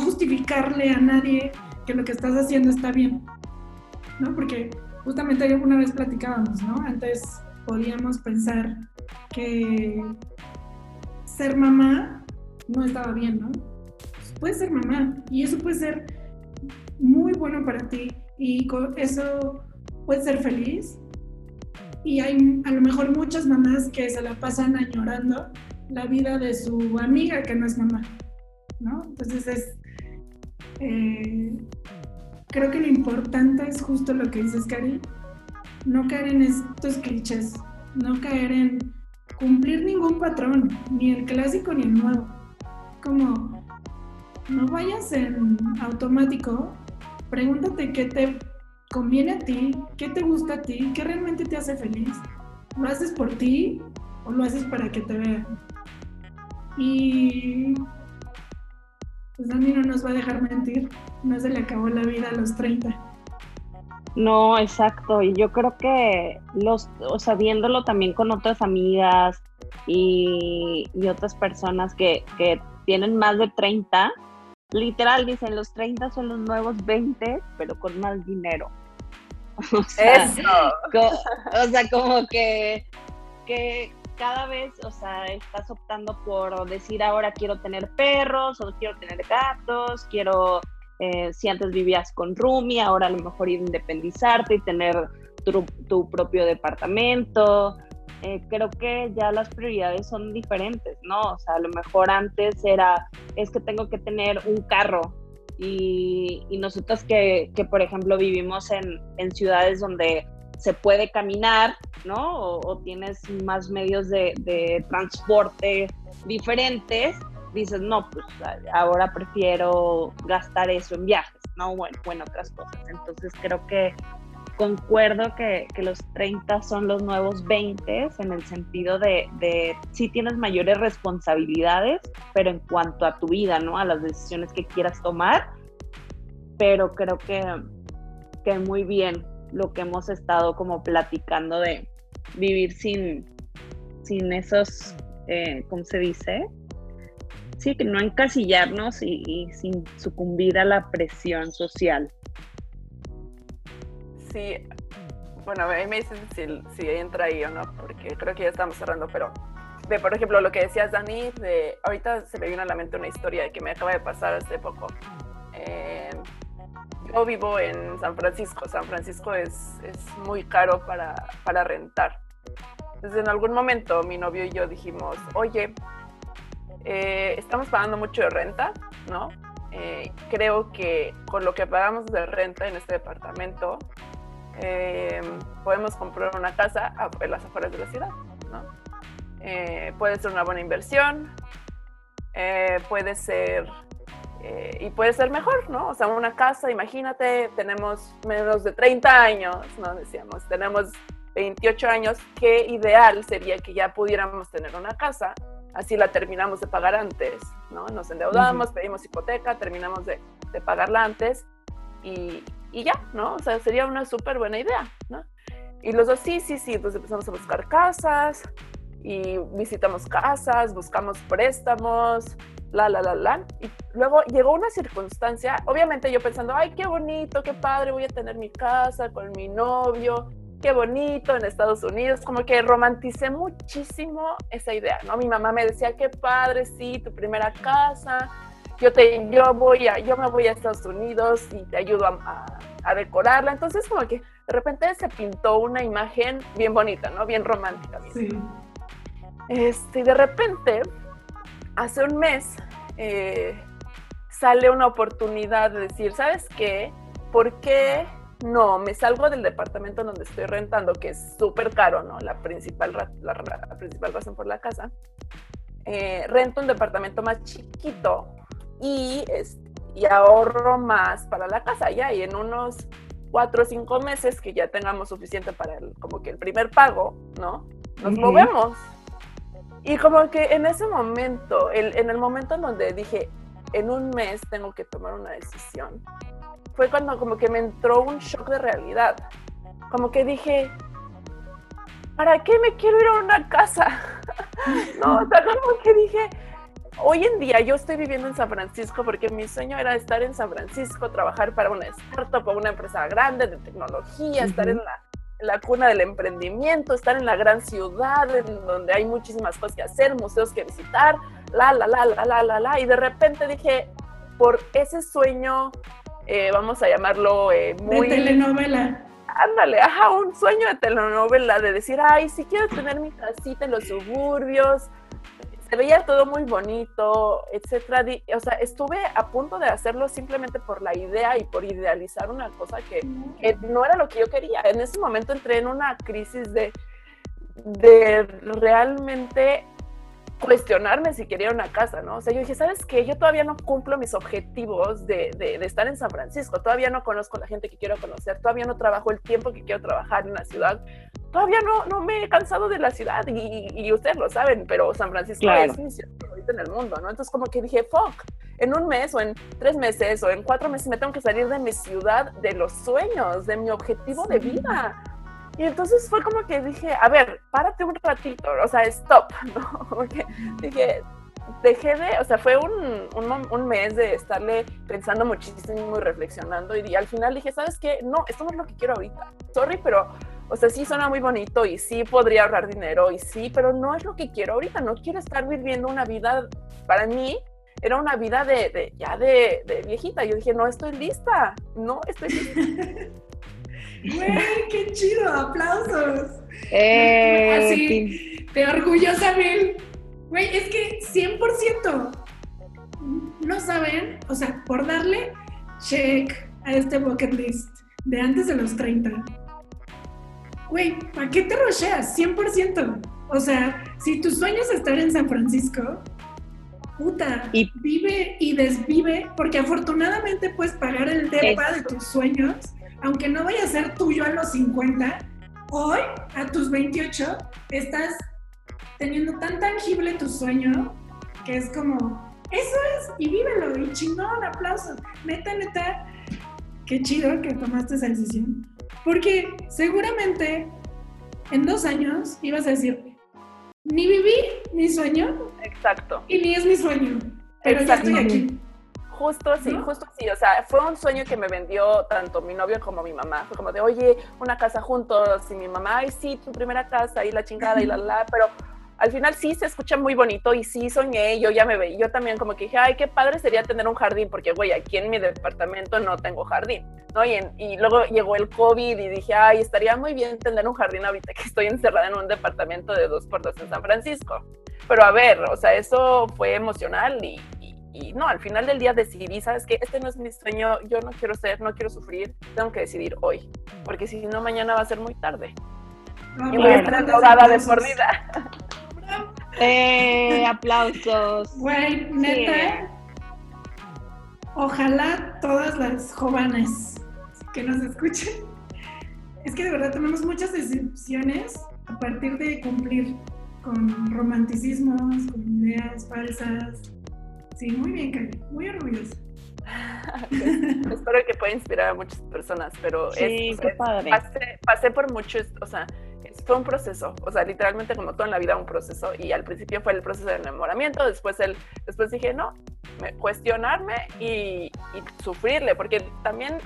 justificarle a nadie que lo que estás haciendo está bien. ¿No? Porque justamente alguna vez platicábamos, ¿no? Antes podíamos pensar que ser mamá no estaba bien, ¿no? puedes ser mamá y eso puede ser muy bueno para ti y eso puede ser feliz. Y hay a lo mejor muchas mamás que se la pasan añorando la vida de su amiga que no es mamá, ¿no? Entonces es, eh, creo que lo importante es justo lo que dices, Cari, no caer en estos clichés, no caer en cumplir ningún patrón, ni el clásico ni el nuevo. Como no vayas en automático, pregúntate qué te conviene a ti, qué te gusta a ti, qué realmente te hace feliz. ¿Lo haces por ti o lo haces para que te vean? Y pues Dani no nos va a dejar mentir, no se le acabó la vida a los 30. No, exacto. Y yo creo que los, o sea, viéndolo también con otras amigas y, otras personas que, que, tienen más de 30, literal dicen los 30 son los nuevos 20, pero con más dinero. O sea, Eso. o sea, como que, que cada vez, o sea, estás optando por decir ahora quiero tener perros o quiero tener gatos, quiero eh, si antes vivías con Rumi, ahora a lo mejor independizarte y tener tu, propio departamento. Eh, creo que ya las prioridades son diferentes, ¿no? O sea, a lo mejor antes era, es que tengo que tener un carro y, y nosotros que, que, por ejemplo, vivimos en, en, ciudades donde se puede caminar, ¿no? O, tienes más medios de, transporte diferentes, dices, no, pues ahora prefiero gastar eso en viajes, ¿no? Bueno, otras cosas. Entonces creo que concuerdo que, que los 30 son los nuevos 20 en el sentido de, de sí tienes mayores responsabilidades, pero en cuanto a tu vida, ¿no? A las decisiones que quieras tomar, pero creo que, que muy bien lo que hemos estado como platicando de vivir sin, sin esos, eh, ¿cómo se dice? sí, que no encasillarnos y, sin sucumbir a la presión social. Sí, bueno, a mí me dicen si, si, entra ahí o no, porque creo que ya estamos cerrando, pero de, por ejemplo, lo que decías, Dani, de, ahorita se me vino a la mente una historia que me acaba de pasar hace poco. Eh, yo vivo en San Francisco, San Francisco es, es muy caro para, para rentar. Entonces, en algún momento mi novio y yo dijimos, oye, eh, estamos pagando mucho de renta, ¿no? Eh, creo que con lo que pagamos de renta en este departamento, eh, podemos comprar una casa en las afueras de la ciudad, ¿no? puede ser una buena inversión, puede ser y puede ser mejor, ¿no? O sea, una casa, imagínate, tenemos menos de 30 años, ¿no? Decíamos, tenemos 28 años, qué ideal sería que ya pudiéramos tener una casa así la terminamos de pagar antes, ¿no? Nos endeudamos, pedimos hipoteca, terminamos de, de pagarla antes y, y, ya, ¿no? O sea, sería una súper buena idea, ¿no? Y los dos, sí, sí, sí, pues empezamos a buscar casas y visitamos casas, buscamos préstamos, la, la, la, la. Y luego llegó una circunstancia, obviamente yo pensando, ay, qué bonito, qué padre, voy a tener mi casa con mi novio, qué bonito en Estados Unidos, como que romanticé muchísimo esa idea, ¿no? Mi mamá me decía, qué padre, sí, tu primera casa, yo, te, yo, voy a, yo me voy a Estados Unidos y te ayudo a, a, decorarla. Entonces, como que de repente se pintó una imagen bien bonita, ¿no? Bien romántica. Sí. Este, de repente, hace un mes, eh, sale una oportunidad de decir, ¿sabes qué? ¿Por qué no, me salgo del departamento donde estoy rentando, que es súper caro, ¿no? La principal, la, principal razón por la casa. Eh, rento un departamento más chiquito y, y ahorro más para la casa ya y en unos cuatro o cinco meses que ya tengamos suficiente para el, como que el primer pago, ¿no? Nos movemos. Y como que en ese momento, en el momento en donde dije, en un mes tengo que tomar una decisión, fue cuando como que me entró un shock de realidad. Como que dije, ¿para qué me quiero ir a una casa? no, o sea, como que dije, hoy en día yo estoy viviendo en San Francisco porque mi sueño era estar en San Francisco, trabajar para una startup o una empresa grande de tecnología, estar en la, la, cuna del emprendimiento, estar en la gran ciudad en donde hay muchísimas cosas que hacer, museos que visitar, la, la, la, la, la, la, la. Y de repente dije, por ese sueño eh, vamos a llamarlo eh, muy... De telenovela. Ándale, ajá, un sueño de telenovela, de decir, ay, si quiero tener mi casita en los suburbios, se veía todo muy bonito, etcétera. O sea, estuve a punto de hacerlo simplemente por la idea y por idealizar una cosa que, que no era lo que yo quería. En ese momento entré en una crisis de, de realmente cuestionarme si quería una casa, ¿no? O sea, yo dije, ¿sabes qué? Yo todavía no cumplo mis objetivos de, de, estar en San Francisco, todavía no conozco la gente que quiero conocer, todavía no trabajo el tiempo que quiero trabajar en la ciudad, todavía no, no me he cansado de la ciudad y, y ustedes lo saben, pero San Francisco es mi ciudad favorita en el mundo, ¿no? Entonces como que dije, fuck, en un mes o en tres meses o en cuatro meses me tengo que salir de mi ciudad, de los sueños, de mi objetivo de vida. Y entonces fue como que dije, a ver, párate un ratito, o sea, stop, ¿no? Porque dije, dejé de, o sea, fue un, un, mes de estarle pensando muchísimo y reflexionando y, al final dije, ¿sabes qué? No, esto no es lo que quiero ahorita. Sorry, pero, o sea, sí suena muy bonito y sí podría ahorrar dinero y sí, pero no es lo que quiero ahorita. No quiero estar viviendo una vida, para mí, era una vida de, de ya de, de, viejita. Yo dije, no estoy lista, no estoy lista. Güey, qué chido, aplausos. Eh, Así, te orgullosa, Bill. Güey, es que 100% no saben, o sea, por darle check a este bucket list de antes de los 30. Güey, ¿para qué te rocheas? 100%. O sea, si tu sueño es estar en San Francisco, puta, y, vive y desvive, porque afortunadamente puedes pagar el depa de tus sueños, aunque no vaya a ser tuyo a los 50. Hoy, a tus 28, estás teniendo tan tangible tu sueño que es como, eso es, y vívelo, y chingón, aplausos. Neta, neta, qué chido que tomaste esa decisión. Porque seguramente en dos años ibas a decir, ni viví mi sueño. Exacto. Y ni es mi sueño. Pero ya estoy aquí. Justo así, justo así. O sea, fue un sueño que me vendió tanto mi novio como mi mamá. Fue como de, oye, una casa juntos. Y mi mamá, ay, sí, tu primera casa y la chingada y la la. Pero al final sí se escucha muy bonito y sí soñé, yo ya me veía, yo también como que dije, ay, qué padre sería tener un jardín, porque, güey, aquí en mi departamento no tengo jardín, ¿no? Y, y, luego llegó el COVID y dije, ay, estaría muy bien tener un jardín ahorita que estoy encerrada en un departamento de dos por dos en San Francisco. Pero a ver, o sea, eso fue emocional y, y no, al final del día decidí, ¿sabes qué? Este no es mi sueño, yo no quiero ser, no quiero sufrir, tengo que decidir hoy, porque si no, mañana va a ser muy tarde. y voy a estar de por vida. Eh, aplausos. Güey, neta. Ojalá todas las jóvenes que nos escuchen. Es que de verdad tenemos muchas decepciones a partir de cumplir con romanticismos, con ideas falsas. Sí, muy bien, Cari, muy orgullosa. Espero que pueda inspirar a muchas personas, pero sí, padre. Pasé, pasé, por muchos, o sea, fue un proceso, o sea, literalmente como todo en la vida un proceso y al principio fue el proceso de enamoramiento, después el, después dije, no, cuestionarme y, sufrirle, porque también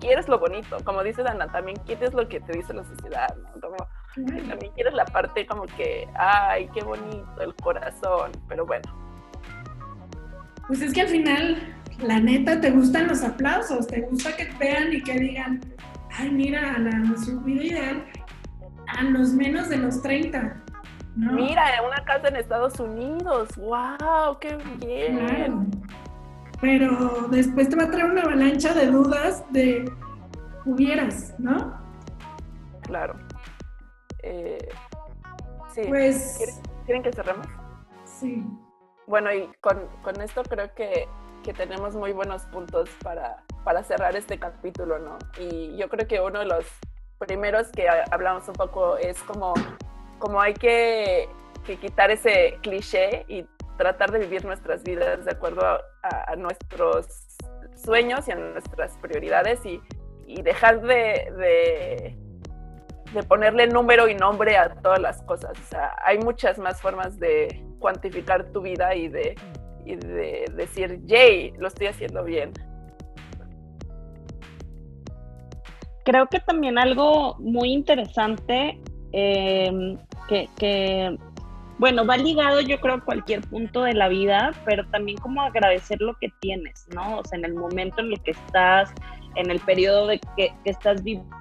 quieres lo bonito, como dice Dana, también quieres lo que te dice la sociedad, ¿no? Como, también quieres la parte como que, ay, qué bonito el corazón, pero bueno. Pues es que al final, la neta, te gustan los aplausos, te gusta que te vean y que digan, ay, mira, la, su vida ideal a los menos de los 30. ¿no? Mira, una casa en Estados Unidos, wow, qué bien. Pero después te va a traer una avalancha de dudas de hubieras, ¿no? Claro. Eh, sí. Pues. ¿Quieren, que cerremos? Sí. Bueno, y con, con esto creo que, que, tenemos muy buenos puntos para, para cerrar este capítulo, ¿no? Y yo creo que uno de los primeros que hablamos un poco es como, como hay que, quitar ese cliché y tratar de vivir nuestras vidas de acuerdo a, nuestros sueños y a nuestras prioridades y, dejar de, de, ponerle número y nombre a todas las cosas. O sea, hay muchas más formas de cuantificar tu vida y de, y de decir, yay, lo estoy haciendo bien. creo que también algo muy interesante em, que, bueno, va ligado yo creo a cualquier punto de la vida, pero también como agradecer lo que tienes, ¿no? O sea, en el momento en el que estás, en el periodo de que, estás viviendo.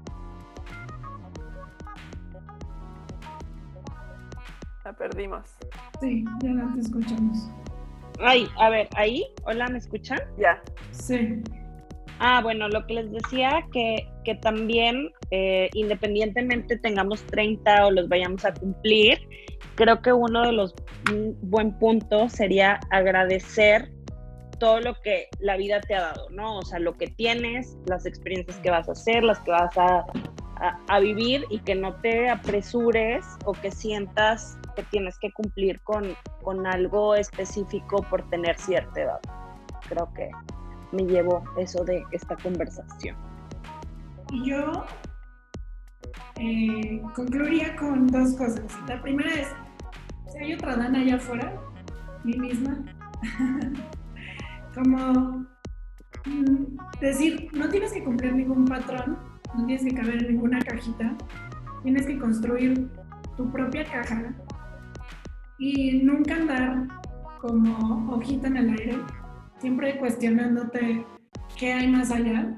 La perdimos. Sí, ya la te escuchamos. Ay, a ver, ahí, hola, ¿me escuchan? Ya. Sí. Ah, bueno, lo que les decía, que, que también, eh, independientemente tengamos 30 o los vayamos a cumplir, creo que uno de los buen puntos sería agradecer todo lo que la vida te ha dado, ¿no? O sea, lo que tienes, las experiencias que vas a hacer, las que vas a, a, vivir y que no te apresures o que sientas que tienes que cumplir con, con algo específico por tener cierta edad creo que me llevo eso de esta conversación. Y yo eh, concluiría con dos cosas. La primera es, si hay otra Dana allá afuera, mí misma, como mm, decir, no tienes que cumplir ningún patrón, no tienes que caber en ninguna cajita, tienes que construir tu propia caja y nunca andar como hojita en el aire, siempre cuestionándote qué hay más allá,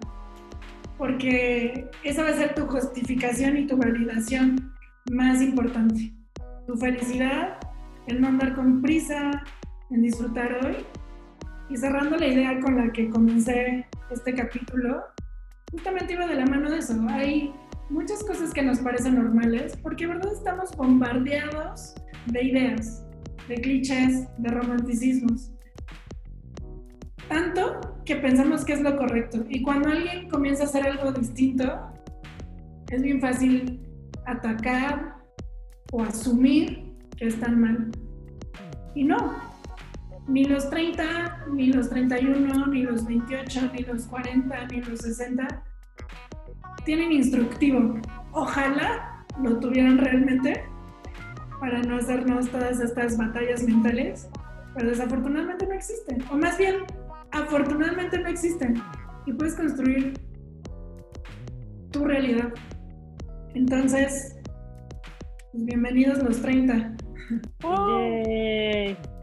porque esa va a ser tu justificación y tu validación más importante. Tu felicidad, el no andar con prisa, en disfrutar hoy. Y cerrando la idea con la que comencé este capítulo, justamente iba de la mano de eso. Hay muchas cosas que nos parecen normales porque, ¿verdad? Estamos bombardeados de ideas, de clichés, de romanticismos. Tanto que pensamos que es lo correcto. Y cuando alguien comienza a hacer algo distinto, es bien fácil atacar o asumir que están mal. Y no, ni los 30, ni los 31, ni los 28, ni los 40, ni los 60 tienen instructivo. Ojalá lo tuvieran realmente para no hacernos todas estas batallas mentales, pero desafortunadamente no existen. O más bien, afortunadamente no existen. Y puedes construir tu realidad. Entonces, pues bienvenidos los 30.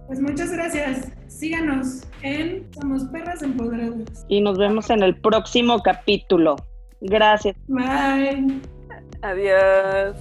Pues muchas gracias. Síganos en Somos Perras Empoderadas. Y nos vemos en el próximo capítulo. Gracias. Bye. Adiós.